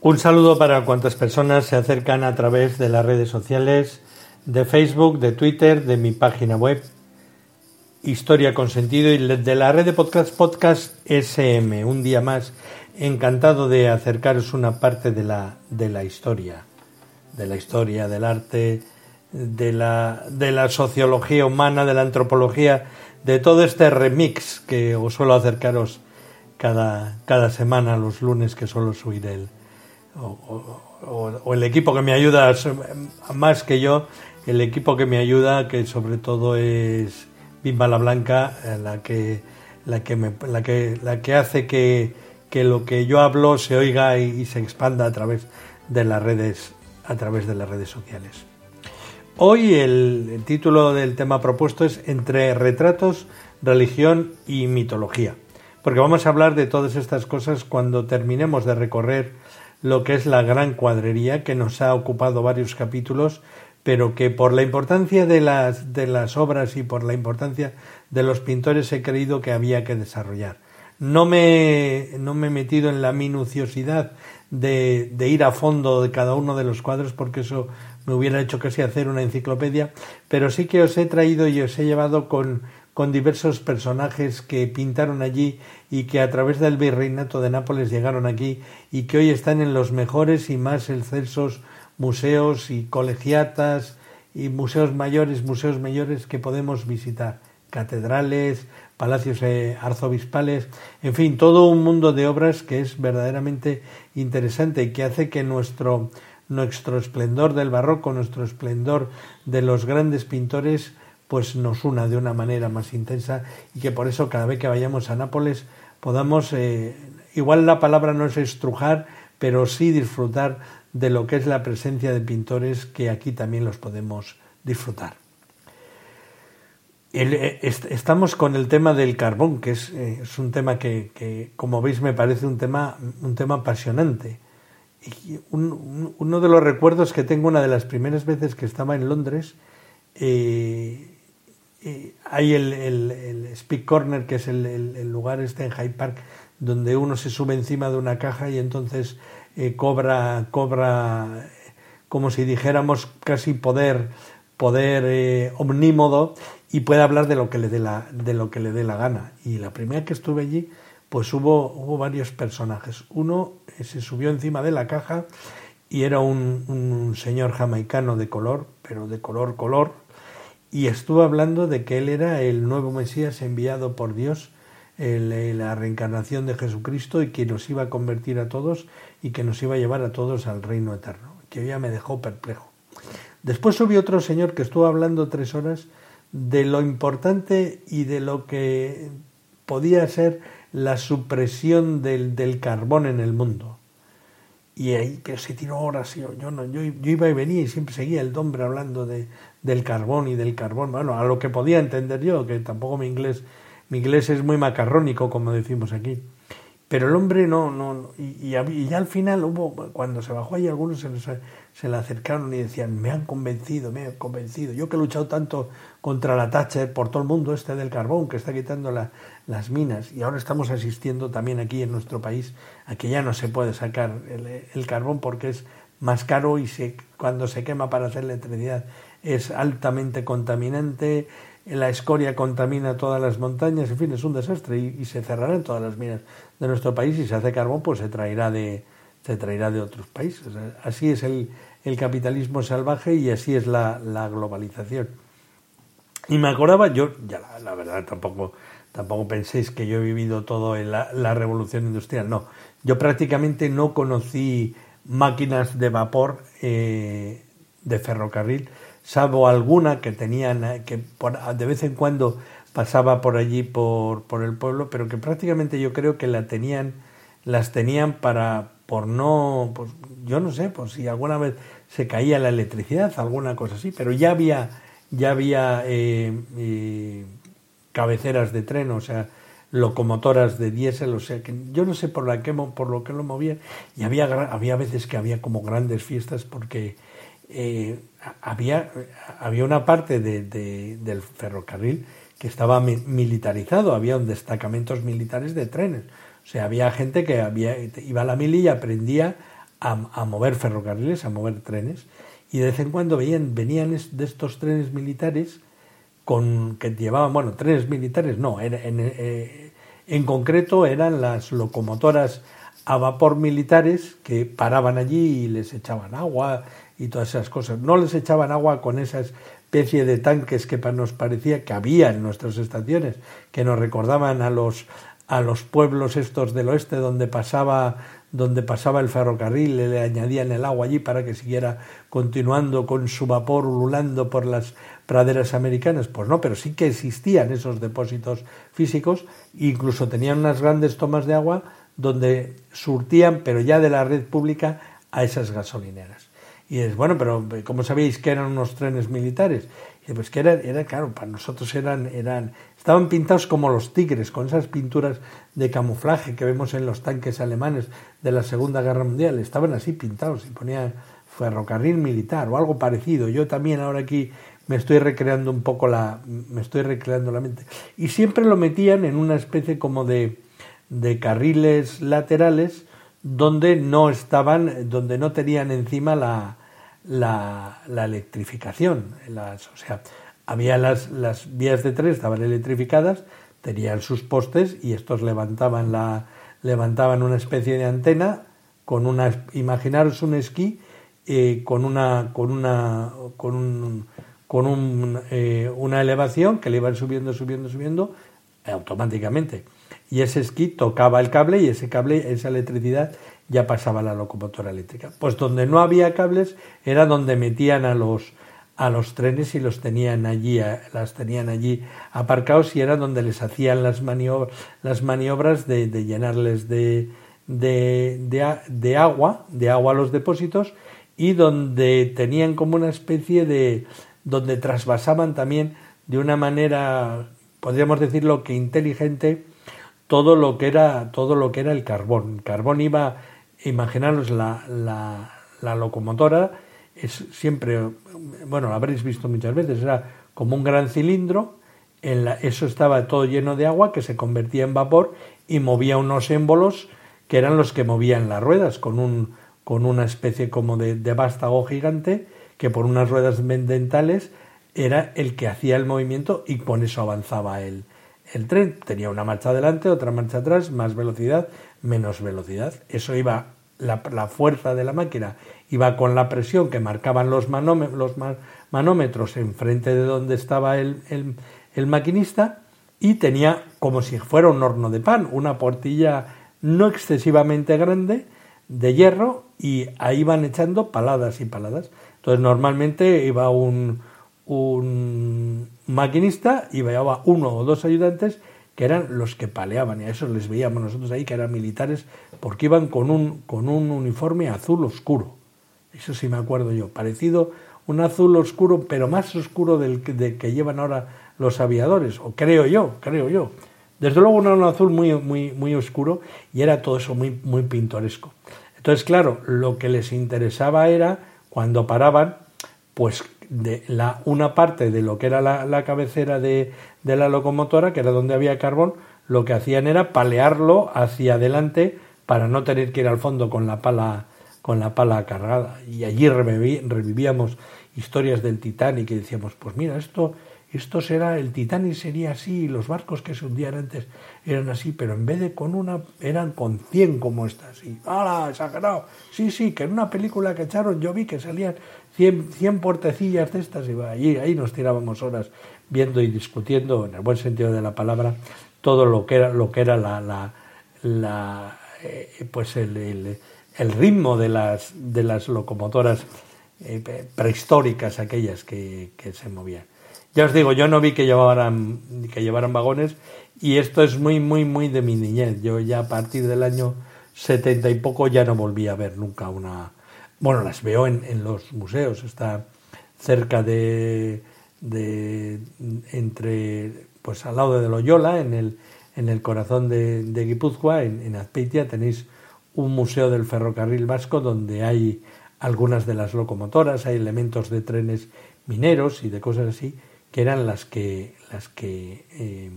Un saludo para cuantas personas se acercan a través de las redes sociales, de Facebook, de Twitter, de mi página web, Historia con Sentido y de la red de podcast Podcast SM. Un día más, encantado de acercaros una parte de la, de la historia, de la historia, del arte, de la, de la sociología humana, de la antropología, de todo este remix que os suelo acercaros cada, cada semana, los lunes que suelo subir el o, el equipo que me ayuda más que yo, el equipo que me ayuda, que sobre todo es Bimba la Blanca, eh, la que, la que, que, la que hace que, que, lo que yo hablo se oiga y, se expanda a través de las redes, a través de las redes sociales. Hoy el título del tema propuesto es Entre retratos, religión y mitología, porque vamos a hablar de todas estas cosas cuando terminemos de recorrer lo que es la gran cuadrería, que nos ha ocupado varios capítulos, pero que por la importancia de las, de las obras y por la importancia de los pintores he creído que había que desarrollar. No me, no me he metido en la minuciosidad de, de, ir a fondo de cada uno de los cuadros porque eso me hubiera hecho casi hacer una enciclopedia, pero sí que os he traído y os he llevado con, con diversos personajes que pintaron allí y que a través del virreinato de Nápoles llegaron aquí y que hoy están en los mejores y más excelsos museos y colegiatas y museos mayores, museos mayores que podemos visitar, catedrales, palacios eh, arzobispales, en fin, todo un mundo de obras que es verdaderamente interesante y que hace que nuestro nuestro esplendor del barroco, nuestro esplendor de los grandes pintores pues nos una de una manera más intensa y que por eso cada vez que vayamos a Nápoles podamos, eh, igual la palabra no es estrujar, pero sí disfrutar de lo que es la presencia de pintores que aquí también los podemos disfrutar. Eh, estamos con el tema del carbón, que es, eh, es un tema que, que, como veis, me parece un tema, un tema apasionante. Y uno de los recuerdos que tengo una de las primeras veces que estaba en Londres, hay el, el, Speak Corner, que es el, lugar este en Hyde Park, donde uno se sube encima de una caja y entonces eh, cobra, cobra, como si dijéramos, casi poder, poder eh, omnímodo y puede hablar de lo que le dé la, de lo que le dé la gana. Y la primera que estuve allí, pues hubo, hubo varios personajes. Uno eh, se subió encima de la caja y era un, un señor jamaicano de color, pero de color color, y estuvo hablando de que él era el nuevo Mesías enviado por Dios, la reencarnación de Jesucristo y que nos iba a convertir a todos y que nos iba a llevar a todos al reino eterno, que ya me dejó perplejo. Después subió otro señor que estuvo hablando tres horas de lo importante y de lo que podía ser la supresión del, del carbón en el mundo. Y ahí, pero se tiró horas, yo, yo, no, yo, yo iba y venía y siempre seguía el hombre hablando de, del carbón y del carbón, bueno, a lo que podía entender yo, que tampoco mi inglés, mi inglés es muy macarrónico, como decimos aquí. Pero el hombre no, no, y, y, ya al final hubo, cuando se bajó ahí algunos se, se, le acercaron y decían, me han convencido, me han convencido. Yo que he luchado tanto contra la Thatcher por todo el mundo este del carbón, que está quitando la, las minas, y ahora estamos asistiendo también aquí en nuestro país a que ya no se puede sacar el, el carbón porque es más caro y se, cuando se quema para hacer electricidad es altamente contaminante, la escoria contamina todas las montañas, en fin, es un desastre y, se cerrarán todas las minas de nuestro país y si se hace carbón pues se traerá de, se traerá de otros países. Así es el, el capitalismo salvaje y así es la, la globalización. Y me acordaba, yo, ya la, verdad tampoco, tampoco penséis que yo he vivido todo en la, la revolución industrial, no. Yo prácticamente no conocí máquinas de vapor eh, de ferrocarril salvo alguna que tenían, eh, que de vez en cuando pasaba por allí, por, por el pueblo, pero que prácticamente yo creo que la tenían, las tenían para, por no, pues yo no sé, por si alguna vez se caía la electricidad, alguna cosa así, pero ya había, ya había eh, eh, cabeceras de tren, o sea, locomotoras de diésel, o sea, que yo no sé por, la que, por lo que lo movían, y había, había veces que había como grandes fiestas porque eh, había, había una parte de, del ferrocarril que estaba militarizado, había destacamentos militares de trenes, sea, había gente que había, iba a la mili y aprendía a, mover ferrocarriles, a mover trenes, y de vez en cuando veían, venían de estos trenes militares con que llevaban, bueno, trenes militares no, en, eh, en concreto eran las locomotoras a vapor militares que paraban allí y les echaban agua y todas esas cosas. No les echaban agua con esa especie de tanques que nos parecía que había en nuestras estaciones, que nos recordaban a los a los pueblos estos del oeste donde pasaba donde pasaba el ferrocarril, le añadían el agua allí para que siguiera continuando con su vapor ululando por las praderas americanas. Pues no, pero sí que existían esos depósitos físicos, incluso tenían unas grandes tomas de agua donde surtían, pero ya de la red pública, a esas gasolineras. Y es, bueno, pero ¿cómo sabéis que eran unos trenes militares? Y pues que eran, era, claro, para nosotros eran, eran, estaban pintados como los tigres, con esas pinturas de camuflaje que vemos en los tanques alemanes de la Segunda Guerra Mundial, estaban así pintados y ponían ferrocarril militar o algo parecido. Yo también ahora aquí me estoy recreando un poco la, me estoy recreando la mente. Y siempre lo metían en una especie como de, de carriles laterales donde no estaban, donde no tenían encima la, la, la electrificación. O sea, había las, las vías de tren, estaban electrificadas, tenían sus postes y estos levantaban, la, levantaban una especie de antena con una, imaginaros un esquí eh, con una, con una, con un, con un, eh, una elevación que le iban subiendo, subiendo, subiendo automáticamente y ese esquí tocaba el cable y ese cable, esa electricidad ya pasaba la locomotora eléctrica. Pues donde no había cables era donde metían a los a los trenes y los tenían allí, las tenían allí aparcados y era donde les hacían las maniobras, las maniobras de, llenarles de, de, de, agua, de agua a los depósitos y donde tenían como una especie de, donde trasvasaban también de una manera, podríamos decirlo que inteligente, todo lo que era, todo lo que era el carbón. Carbón iba, imaginaros la, la, la locomotora, es siempre, bueno, lo habréis visto muchas veces, era como un gran cilindro, en la, eso estaba todo lleno de agua que se convertía en vapor y movía unos émbolos que eran los que movían las ruedas con, un, con una especie como de, de vástago gigante que por unas ruedas dentales era el que hacía el movimiento y con eso avanzaba el, el tren. Tenía una marcha adelante, otra marcha atrás, más velocidad, menos velocidad. Eso iba, la, fuerza de la máquina iba con la presión que marcaban los, los manómetros enfrente de donde estaba el, el, maquinista y tenía como si fuera un horno de pan, una portilla no excesivamente grande de hierro y ahí iban echando paladas y paladas. Entonces normalmente iba un, un maquinista y llevaba uno o dos ayudantes que eran los que paleaban y a eso les veíamos nosotros ahí que eran militares porque iban con un, con un uniforme azul oscuro. Eso sí me acuerdo yo, parecido un azul oscuro, pero más oscuro del que, que llevan ahora los aviadores, o creo yo, creo yo. Desde luego no era un azul muy, muy, muy oscuro y era todo eso muy, muy pintoresco. Entonces, claro, lo que les interesaba era, cuando paraban, pues de la, una parte de lo que era la, cabecera de, de, la locomotora, que era donde había carbón, lo que hacían era palearlo hacia adelante para no tener que ir al fondo con la pala, con la pala cargada. Y allí revivíamos historias del Titanic y decíamos, pues mira, esto, esto será, el Titanic sería así, los barcos que se hundían antes eran así, pero en vez de con una, eran con 100 como estas. Y, ¡hala, exagerado! Sí, sí, que en una película que echaron yo vi que salían 100, 100 puertecillas de estas y allí, ahí nos tirábamos horas viendo y discutiendo, en el buen sentido de la palabra, todo lo que era, lo que era la eh, pues el, el, ritmo de las, de las locomotoras eh, prehistóricas, aquellas que, que, se movían. Ya os digo, yo no vi que llevaran, que llevaran vagones y esto es muy, muy, muy de mi niñez. Yo ya a partir del año setenta y poco ya no volví a ver nunca una... Bueno, las veo en, los museos, está cerca de, de, entre, pues al lado de Loyola, en el, en el corazón de, de Guipúzcoa, en, en Azpeitia, tenéis un museo del ferrocarril vasco donde hay algunas de las locomotoras, hay elementos de trenes mineros y de cosas así, que eran las que, las que eh,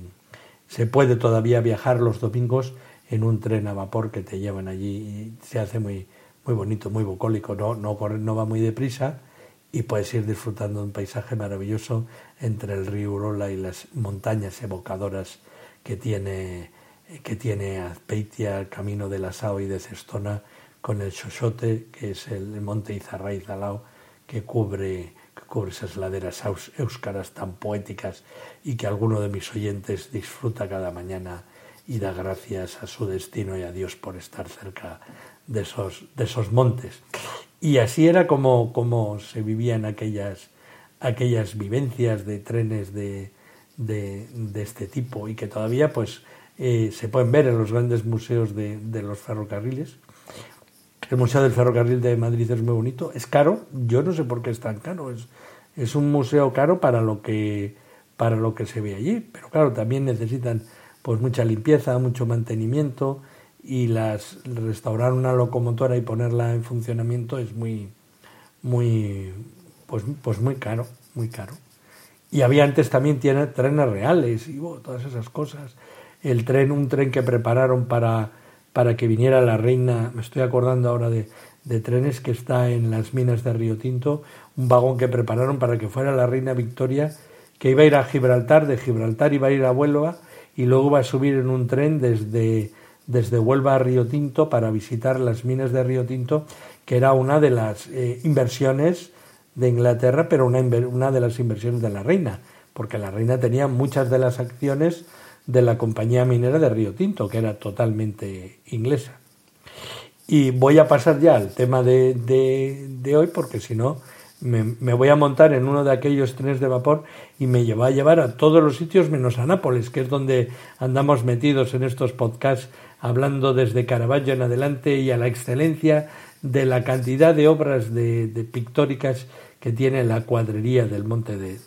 se puede todavía viajar los domingos en un tren a vapor que te llevan allí y se hace muy, muy bonito, muy bucólico, no, no, corre, no va muy deprisa y puedes ir disfrutando de un paisaje maravilloso entre el río Urola y las montañas evocadoras que tiene, que tiene Azpeitia, el camino de la Sao y de Cestona, con el Xoxote, que es el monte Izarraiz al que cubre que cubre esas laderas éuskaras tan poéticas y que alguno de mis oyentes disfruta cada mañana y da gracias a su destino y a Dios por estar cerca de esos, de esos montes. Y así era como, como se vivían aquellas, aquellas vivencias de trenes de, de, este tipo y que todavía pues, eh, se pueden ver en los grandes museos de, de los ferrocarriles el Museo del Ferrocarril de Madrid es muy bonito. Es caro, yo no sé por qué es tan caro. Es, un museo caro para lo que para lo que se ve allí, pero claro, también necesitan pues mucha limpieza, mucho mantenimiento y las restaurar una locomotora y ponerla en funcionamiento es muy muy pues, pues muy caro, muy caro. Y había antes también trenes reales y todas esas cosas. El tren, un tren que prepararon para para que viniera la reina, me estoy acordando ahora de, trenes que está en las minas de Río Tinto, un vagón que prepararon para que fuera la reina Victoria, que iba a ir a Gibraltar, de Gibraltar iba a ir a Huelva y luego iba a subir en un tren desde, desde Huelva a Río Tinto para visitar las minas de Río Tinto, que era una de las eh, inversiones de Inglaterra, pero una, una de las inversiones de la reina, porque la reina tenía muchas de las acciones de la compañía minera de Río Tinto, que era totalmente inglesa. Y voy a pasar ya al tema de, de, hoy, porque si no, me, me, voy a montar en uno de aquellos trenes de vapor y me va a llevar a todos los sitios menos a Nápoles, que es donde andamos metidos en estos podcasts, hablando desde Caravaggio en adelante y a la excelencia de la cantidad de obras de, de pictóricas que tiene la cuadrería del monte de,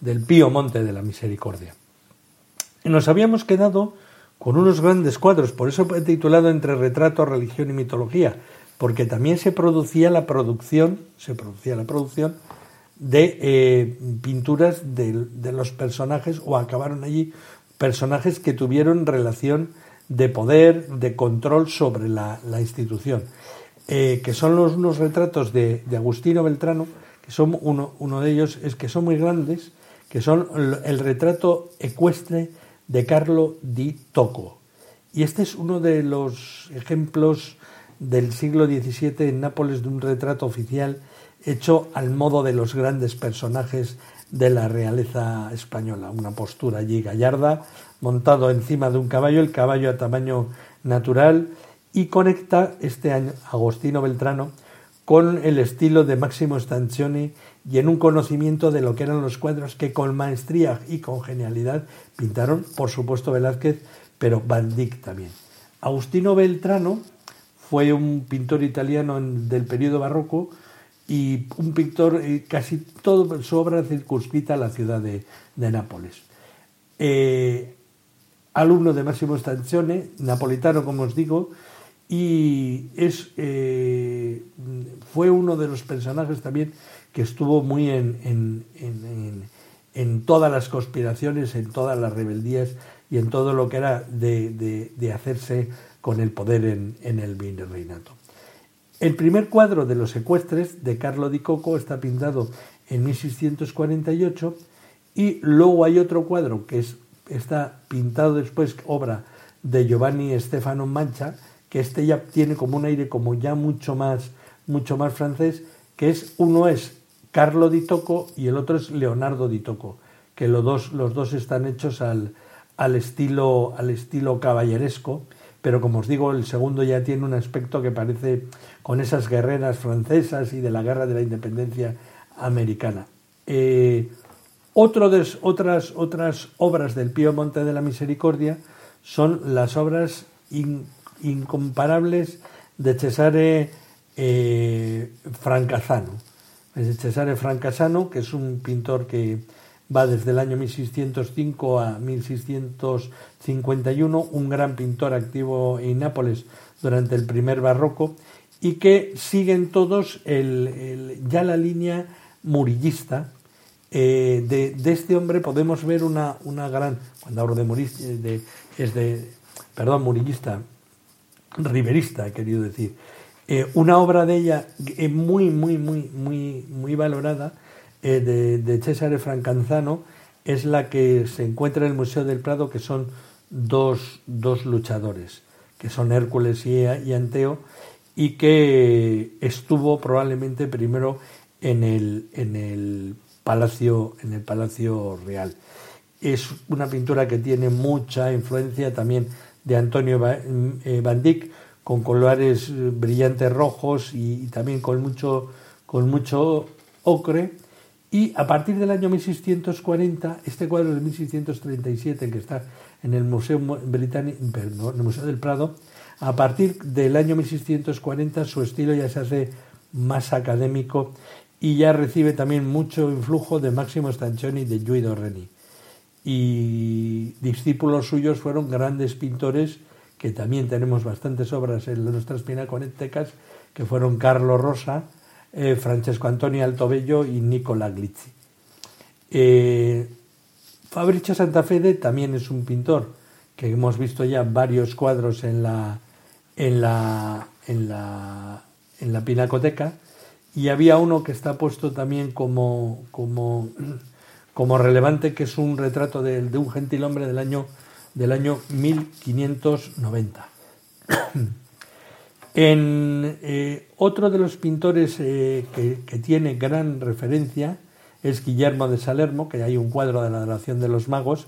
del Pío Monte de la Misericordia nos habíamos quedado con unos grandes cuadros, por eso he titulado Entre retrato, religión y mitología, porque también se producía la producción, se producía la producción de eh, pinturas de, los personajes o acabaron allí personajes que tuvieron relación de poder, de control sobre la, institución, eh, que son los, unos retratos de, Agustino Beltrano, que son uno, uno de ellos es que son muy grandes, que son el retrato ecuestre de Carlo di Tocco. Y este es uno de los ejemplos del siglo XVII en Nápoles de un retrato oficial hecho al modo de los grandes personajes de la realeza española. Una postura allí gallarda, montado encima de un caballo, el caballo a tamaño natural, y conecta este año Agostino Beltrano con el estilo de Máximo Stanzioni y en un conocimiento de lo que eran los cuadros que con maestría y con genialidad pintaron, por supuesto, Velázquez, pero Van también. Agustino Beltrano fue un pintor italiano del periodo barroco y un pintor, eh, casi toda su obra circunscrita a la ciudad de, Nápoles. Eh, alumno de Máximo Stanzione, napolitano, como os digo, y es, eh, fue uno de los personajes también que estuvo muy en, en, en, todas las conspiraciones, en todas las rebeldías y en todo lo que era de, de, hacerse con el poder en, el virreinato. El primer cuadro de los secuestres de Carlo di Coco está pintado en 1648 y luego hay otro cuadro que es, está pintado después, obra de Giovanni Stefano Mancha, que este ya tiene como un aire como ya mucho más, mucho más francés, que es uno es Carlo Di Tocco y el otro es Leonardo Di Tocco, que los dos, los dos están hechos al, al, estilo, al estilo caballeresco, pero como os digo, el segundo ya tiene un aspecto que parece con esas guerreras francesas y de la guerra de la independencia americana. Eh, otro de, otras, otras obras del Pío Monte de la Misericordia son las obras incomparables de Cesare eh, Francasano. Es Cesare Francasano, que es un pintor que va desde el año 1605 a 1651, un gran pintor activo en Nápoles durante el primer barroco y que siguen todos ya la línea murillista. Eh, de, este hombre podemos ver una, una gran, cuando hablo de murillista, es de, perdón, murillista, riverista, he querido decir, eh, una obra de ella eh, muy, muy, muy, muy, muy valorada eh, de, de, César Francanzano es la que se encuentra en el Museo del Prado, que son dos, dos luchadores, que son Hércules y, y, Anteo, y que estuvo probablemente primero en el, en el palacio, en el palacio real. Es una pintura que tiene mucha influencia también de Antonio Van Dyck, con colores brillantes rojos y, también con mucho, con mucho ocre. Y a partir del año 1640, este cuadro de 1637, que está en el Museo, Británico, en el Museo del Prado, a partir del año 1640 su estilo ya se hace más académico y ya recibe también mucho influjo de Máximo Stanchoni y de Guido Reni. Y discípulos suyos fueron grandes pintores que también tenemos bastantes obras en nuestras pinacotecas, que fueron Carlo Rosa, eh, Francesco Antonio Altobello y Nicola Glizzi. Eh, Fabricio Santafede también es un pintor que hemos visto ya varios cuadros en la, en la, en la, en la pinacoteca y había uno que está puesto también como, como, como relevante, que es un retrato de un gentilhombre del año del año 1590. en eh, otro de los pintores eh, que, tiene gran referencia es Guillermo de Salermo, que hay un cuadro de la adoración de los magos,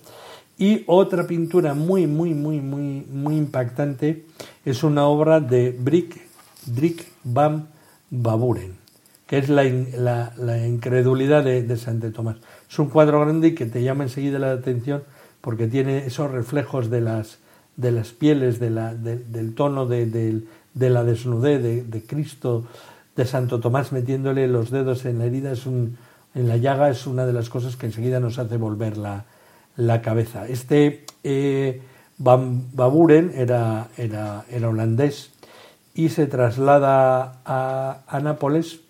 y otra pintura muy, muy, muy, muy, muy impactante es una obra de Brick, Drick van Baburen, que es la, incredulidad de, de Santo Tomás. Es un cuadro grande y que te llama enseguida la atención porque tiene esos reflejos de las, de las pieles, del tono de, la desnudez de, Cristo, de Santo Tomás metiéndole los dedos en la herida, es un, en la llaga, es una de las cosas que enseguida nos hace volver la, la cabeza. Este eh, Baburen era, era, era, holandés y se traslada a, a Nápoles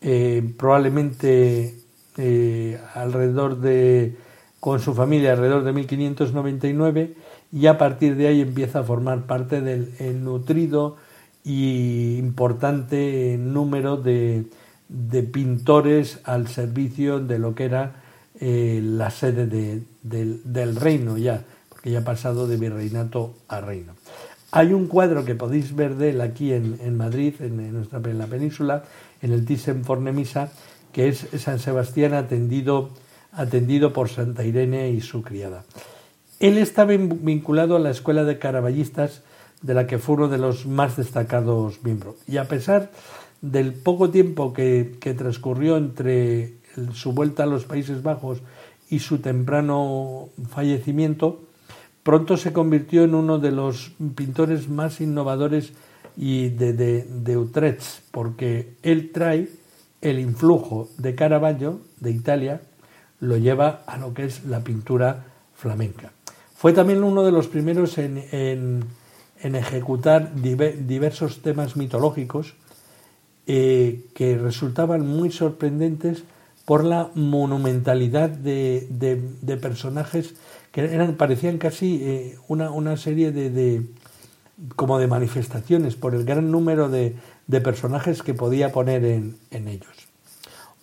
eh, probablemente eh, alrededor de con su familia alrededor de 1599 y a partir de ahí empieza a formar parte del nutrido y importante número de, pintores al servicio de lo que era eh, la sede del, reino ya, porque ya ha pasado de virreinato a reino. Hay un cuadro que podéis ver de él aquí en, Madrid, en, nuestra, en la península, en el Thyssen Fornemisa, que es San Sebastián atendido atendido por Santa Irene y su criada. Él estaba vinculado a la escuela de caraballistas de la que fue uno de los más destacados miembros. Y a pesar del poco tiempo que, transcurrió entre su vuelta a los Países Bajos y su temprano fallecimiento, pronto se convirtió en uno de los pintores más innovadores y de, de Utrecht, porque él trae el influjo de Caravaggio de Italia lo lleva a lo que es la pintura flamenca. Fue también uno de los primeros en, ejecutar diversos temas mitológicos eh, que resultaban muy sorprendentes por la monumentalidad de, personajes que eran, parecían casi eh, una, serie de, como de manifestaciones por el gran número de, personajes que podía poner en ellos.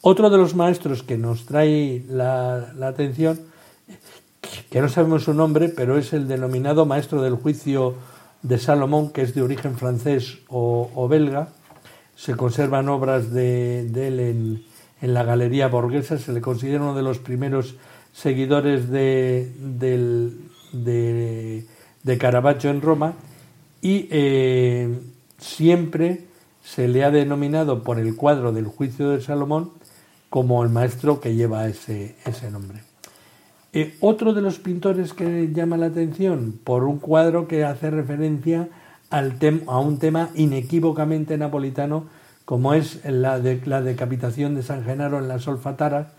Otro de los maestros que nos trae la, atención, que no sabemos su nombre, pero es el denominado maestro del juicio de Salomón, que es de origen francés o, belga. Se conservan obras de, él en, la Galería Borghesa, se le considera uno de los primeros seguidores de, de, Caravaggio en Roma y eh, siempre se le ha denominado por el cuadro del juicio de Salomón como el maestro que lleva ese, ese nombre. otro de los pintores que llama la atención por un cuadro que hace referencia al a un tema inequívocamente napolitano como es la, de, la decapitación de San Genaro en la Solfatara,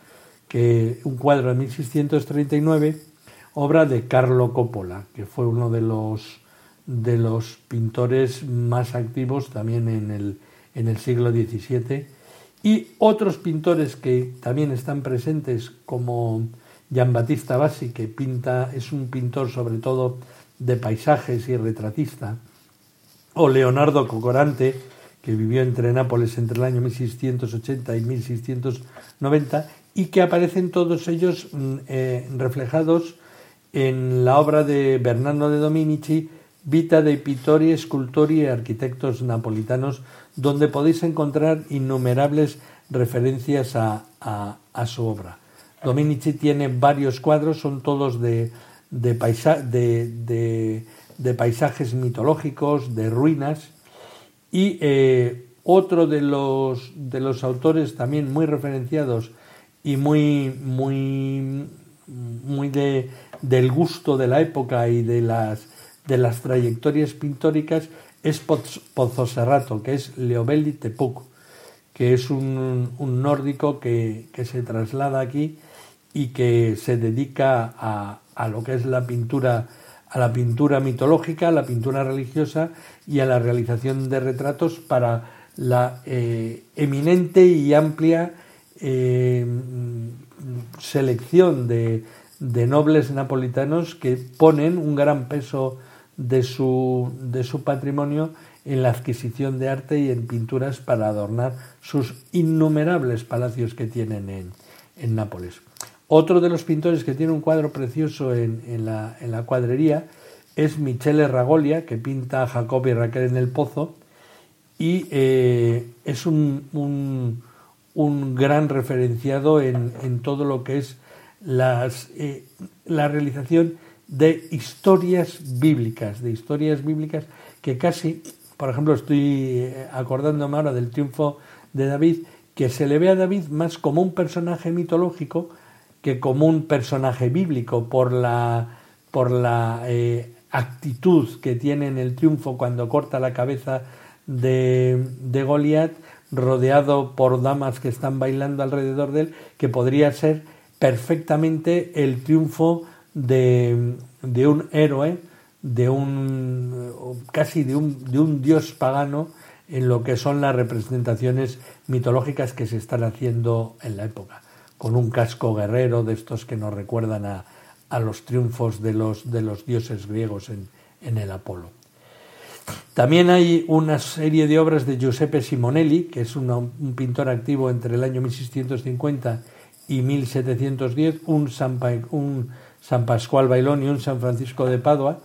que un cuadro de 1639, obra de Carlo Coppola, que fue uno de los, de los pintores más activos también en el, en el siglo XVII, y otros pintores que también están presentes, como Giambattista Bassi, que pinta, es un pintor sobre todo de paisajes y retratista, o Leonardo Cocorante, que vivió entre Nápoles entre el año 1680 y 1690 y que aparecen todos ellos mm, eh, reflejados en la obra de Bernardo de Dominici, Vita dei pittori, scultori e arquitectos napolitanos, donde podéis encontrar innumerables referencias a, su obra. Dominici tiene varios cuadros, son todos de, de, de paisajes mitológicos, de ruinas, y eh, otro de los, de los autores también muy referenciados y muy, muy, muy de, del gusto de la época y de las, de las trayectorias pintóricas es Pozzoserrato, que es Leobelli Tepuc, que es un, un nórdico que, que, se traslada aquí y que se dedica a, a lo que es la pintura a la pintura mitológica, a la pintura religiosa y a la realización de retratos para la eh, eminente y amplia eh, selección de, nobles napolitanos que ponen un gran peso de su, de su patrimonio en la adquisición de arte y en pinturas para adornar sus innumerables palacios que tienen en, en Nápoles. Otro de los pintores que tiene un cuadro precioso en, la, cuadrería es Michele Ragolia, que pinta a Jacob y Raquel en el pozo, y eh, es un, gran referenciado en, todo lo que es eh, la realización de historias bíblicas, de historias bíblicas que casi, por ejemplo, estoy eh, acordándome ahora del triunfo de David, que se le ve a David más como un personaje mitológico, que como un personaje bíblico por la, por la eh, actitud que tiene en el triunfo cuando corta la cabeza de, de Goliat, rodeado por damas que están bailando alrededor de él, que podría ser perfectamente el triunfo de, de un héroe, de un casi de un, de un dios pagano en lo que son las representaciones mitológicas que se están haciendo en la época con un casco guerrero de estos que nos recuerdan a, los triunfos de los, de los dioses griegos en, el Apolo. También hay una serie de obras de Giuseppe Simonelli, que es un pintor activo entre el año 1650 y 1710, un San, un San Pascual Bailón y un San Francisco de Padua.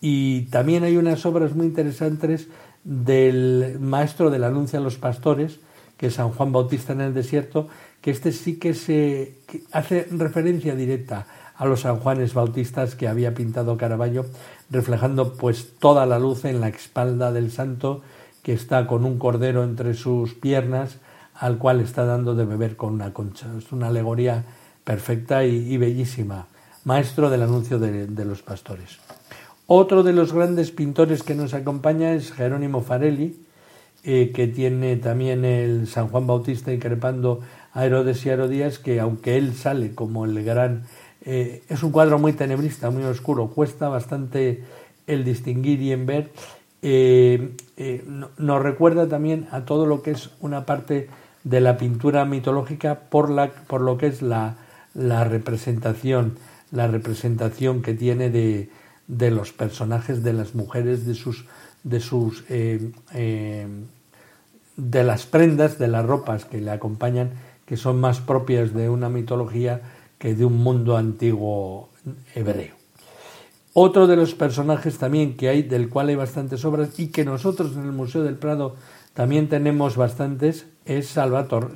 Y también hay unas obras muy interesantes del maestro del anuncio a los pastores, que es San Juan Bautista en el desierto, que este sí que se hace referencia directa a los San Juanes Bautistas que había pintado Caravaggio, reflejando pues toda la luz en la espalda del santo que está con un cordero entre sus piernas al cual está dando de beber con una concha. Es una alegoría perfecta y, bellísima, maestro del anuncio de, los pastores. Otro de los grandes pintores que nos acompaña es Jerónimo Farelli, eh, que tiene también el San Juan Bautista increpando a Herodes y Herodías, que aunque él sale como el gran... Eh, es un cuadro muy tenebrista, muy oscuro, cuesta bastante el distinguir y en ver. Eh, nos recuerda también a todo lo que es una parte de la pintura mitológica por, la, por lo que es la, la representación, la representación que tiene de, de, los personajes, de las mujeres, de sus, de sus de las prendas, de las ropas que le acompañan que son más propias de una mitología que de un mundo antiguo hebreo. Otro de los personajes también que hay, del cual hay bastantes obras y que nosotros en el Museo del Prado también tenemos bastantes, es Salvator,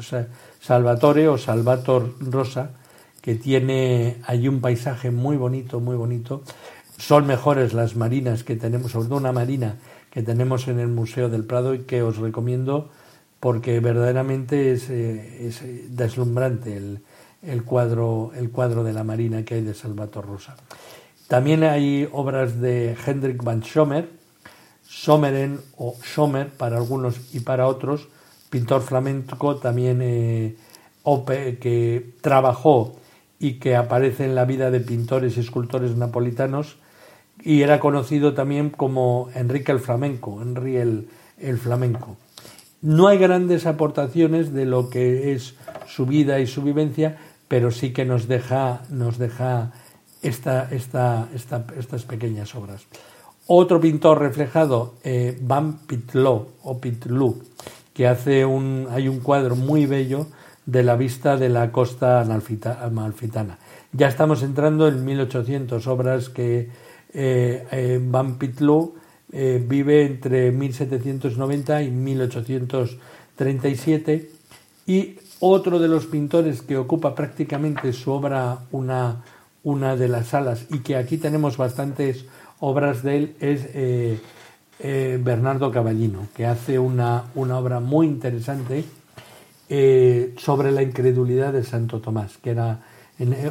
Salvatore o Salvator Rosa, que tiene allí un paisaje muy bonito, muy bonito. Son mejores las marinas que tenemos, sobre todo una marina que tenemos en el Museo del Prado y que os recomiendo porque verdaderamente es, eh, eh, deslumbrante el, cuadro, el cuadro de la Marina que hay de Salvator Rosa. También hay obras de Hendrik van Schomer Sommeren o Sommer para algunos y para otros, pintor flamenco también eh, que trabajó y que aparece en la vida de pintores y escultores napolitanos y era conocido también como Enrique el Flamenco, Henry el, Flamenco. No hay grandes aportaciones de lo que es su vida y su vivencia, pero sí que nos deja, nos deja esta, esta, estas pequeñas obras. Otro pintor reflejado, eh, Van Pitlo o Pitlu, que hace un, hay un cuadro muy bello de la vista de la costa amalfitana. Ya estamos entrando en 1800, obras que eh, eh, Van Pitlu vive entre 1790 y 1837 y otro de los pintores que ocupa prácticamente su obra una, una de las salas y que aquí tenemos bastantes obras de él es eh, eh, Bernardo Caballino, que hace una, una obra muy interesante eh, sobre la incredulidad de Santo Tomás, que era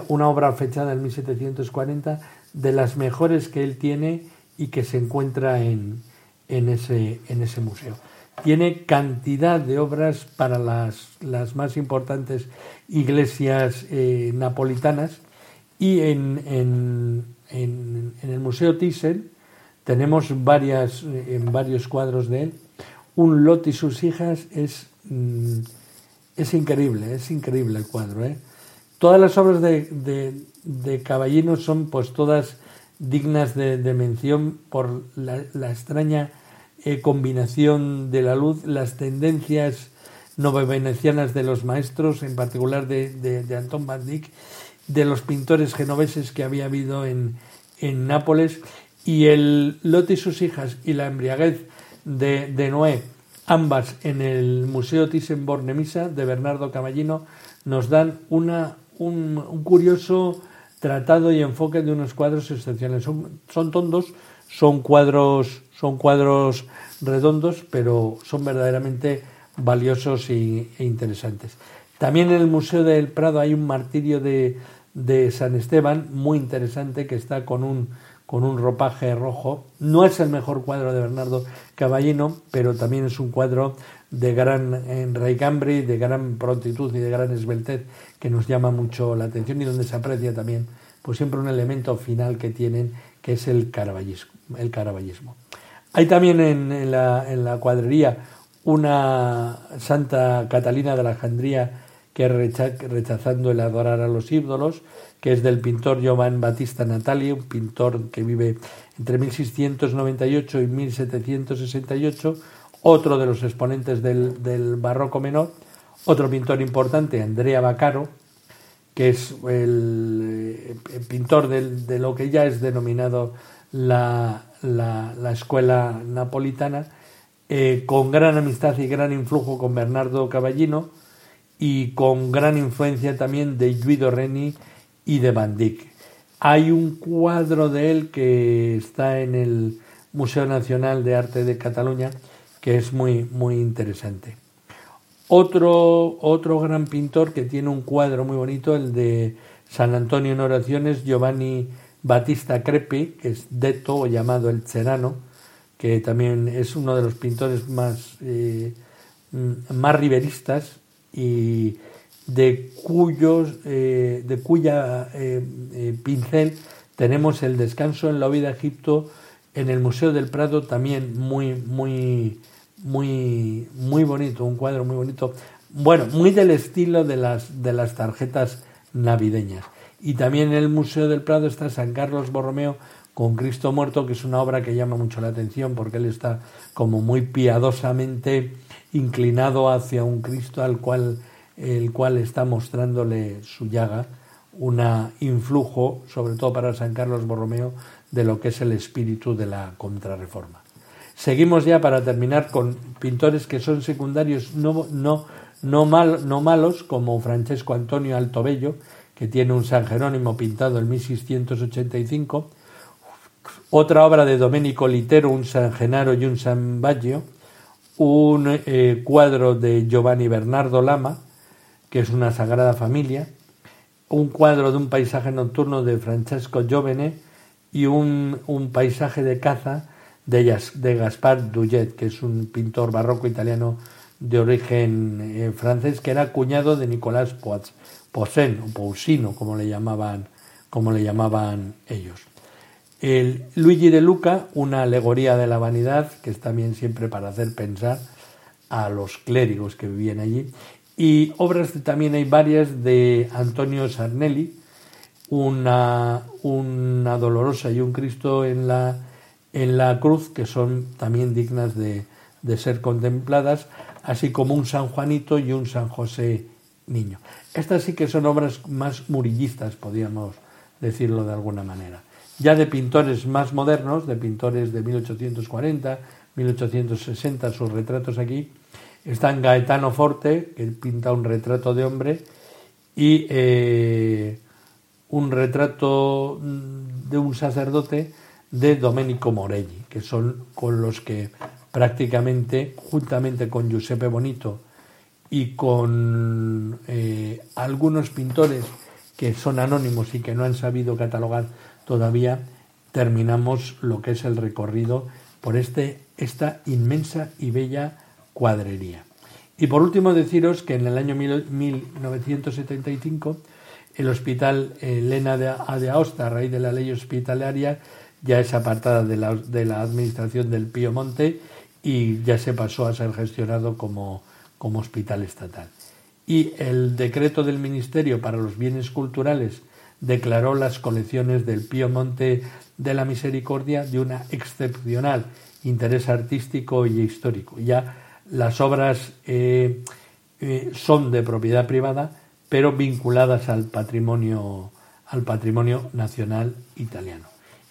una obra fechada en 1740, de las mejores que él tiene y que se encuentra en, en, ese, en ese museo. Tiene cantidad de obras para las, las más importantes iglesias napolitanas y en, en, en, el Museo Thyssen tenemos varias, en varios cuadros de él. Un Lot y sus hijas es, mm, es increíble, es increíble el cuadro. ¿eh? Todas las obras de, de, Caballino son pues todas dignas de, mención por la, extraña eh, combinación de la luz, las tendencias novevenecianas de los maestros, en particular de, de, Anton van Dyck, de los pintores genoveses que había habido en, Nápoles y el Lot y sus hijas y la embriaguez de, de Noé, ambas en el Museo Thyssen-Bornemisza de Bernardo Caballino, nos dan una, un, curioso tratado y enfoque de unos cuadros excepcionales. Son, son tondos, son cuadros, son cuadros redondos, pero son verdaderamente valiosos e interesantes. También en el Museo del Prado hay un martirio de, de San Esteban, muy interesante, que está con un, con un ropaje rojo. No es el mejor cuadro de Bernardo Caballino, pero también es un cuadro de gran enraigambre, de gran prontitud y de gran esbeltez que nos llama mucho la atención y donde se aprecia también pues siempre un elemento final que tienen que es el caraballismo. Hay también en, la, en la cuadrería una Santa Catalina de Alejandría que rechazando el adorar a los ídolos, que es del pintor Giovanni Battista Natali, un pintor que vive entre 1698 y 1768, otro de los exponentes del, barroco menor, otro pintor importante, Andrea Baccaro, que es el, eh, pintor de lo que ya es denominado la, escuela napolitana, eh, con gran amistad y gran influjo con Bernardo Caballino, y con gran influencia también de Guido Reni y de Van. Hay un cuadro de él que está en el Museo Nacional de Arte de Cataluña que es muy, muy interesante. Otro, otro gran pintor que tiene un cuadro muy bonito, el de San Antonio en oraciones, Giovanni Battista Crepi, que es Detto o llamado el Cerano, que también es uno de los pintores más, eh, más riveristas y de, cuyos, eh, de cuya eh, eh, pincel tenemos el descanso en la vida de Egipto en el Museo del Prado también muy muy muy muy bonito un cuadro muy bonito. Bueno muy del estilo de las de las tarjetas navideñas. Y también en el Museo del Prado está San Carlos Borromeo con Cristo muerto que es una obra que llama mucho la atención porque él está como muy piadosamente inclinado hacia un Cristo al cual el cual está mostrándole su llaga, un influjo, sobre todo para San Carlos Borromeo, de lo que es el espíritu de la contrarreforma. Seguimos ya para terminar con pintores que son secundarios no, no, no, mal, no malos, como Francesco Antonio Altobello, que tiene un San Jerónimo pintado en 1685, otra obra de Domenico Litero, un San Genaro y un San Baggio, un eh, cuadro de Giovanni Bernardo Lama, que es una Sagrada Familia, un cuadro de un paisaje nocturno de Francesco Giovene y un, paisaje de caza de, de Gaspar que es un pintor barroco italiano de origen eh, francés, que era cuñado de Nicolás Poussin, o Pousino, como le llamaban, como le llamaban ellos. El Luigi de Luca, una alegoría de la vanidad, que es también siempre para hacer pensar a los clérigos que vivían allí. Y obras también hay varias de Antonio Sarnelli, una, una dolorosa y un Cristo en la, en la cruz, que son también dignas de, de ser contempladas, así como un San Juanito y un San José Niño. Estas sí que son obras más murillistas, podríamos decirlo de alguna manera. Ya de pintores más modernos, de pintores de 1840, 1860, sus retratos aquí, están Gaetano Forte, que pinta un retrato de hombre, y eh, un retrato de un sacerdote de Domenico Morelli, que son con los que prácticamente, juntamente con Giuseppe Bonito y con eh, algunos pintores que son anónimos y que no han sabido catalogar todavía, terminamos lo que es el recorrido por este, esta inmensa y bella cuadrería. Y por último deciros que en el año 1975 el Hospital Elena de, Aosta, a raíz de la ley hospitalaria, ya es apartada de la, de la administración del Pío Monte y ya se pasó a ser gestionado como, como hospital estatal. Y el decreto del Ministerio para los Bienes Culturales declaró las colecciones del Pío Monte de la Misericordia de una excepcional interés artístico y histórico. Ya las obras eh, eh, son de propiedad privada, pero vinculadas al patrimonio, al patrimonio nacional italiano.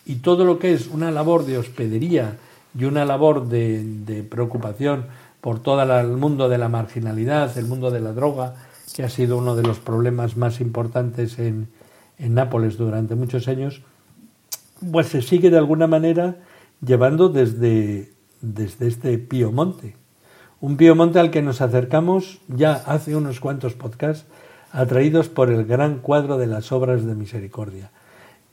Y todo lo que es una labor de hospedería y una labor de, preocupación por todo el mundo de la marginalidad, el mundo de la droga, que ha sido uno de los problemas más importantes en, en Nápoles durante muchos años, pues se sigue de alguna manera llevando desde, desde este Pío Monte. Un Pío Monte al que nos acercamos ya hace unos cuantos podcasts, atraídos por el gran cuadro de las obras de misericordia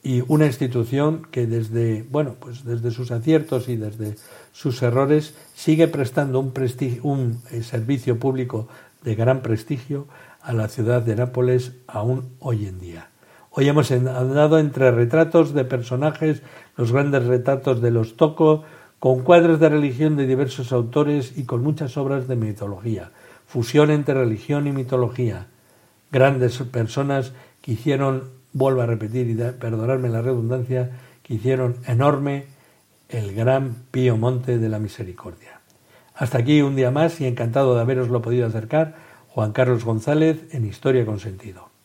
y una institución que desde, bueno, pues desde sus aciertos y desde sus errores sigue prestando un, un eh, servicio público de gran prestigio a la ciudad de Nápoles aún hoy en día. Hoy hemos andado entre retratos de personajes, los grandes retratos de los Toco, con cuadros de religión de diversos autores y con muchas obras de mitología, fusión entre religión y mitología. Grandes personas que hicieron vuelvo a repetir y perdonarme la redundancia, que hicieron enorme el gran Pío Monte de la Misericordia. Hasta aquí un día más y encantado de haberoslo podido acercar, Juan Carlos González en Historia con Sentido.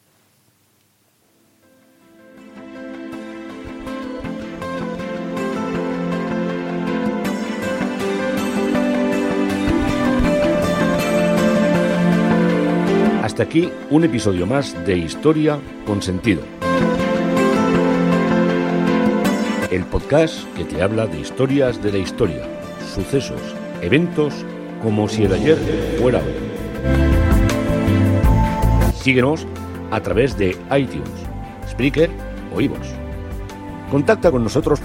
Aquí un episodio más de Historia con Sentido el podcast que te habla de historias de la historia, sucesos, eventos, como si el ayer fuera hoy. Síguenos a través de iTunes, Spreaker o iVoox. Contacta con nosotros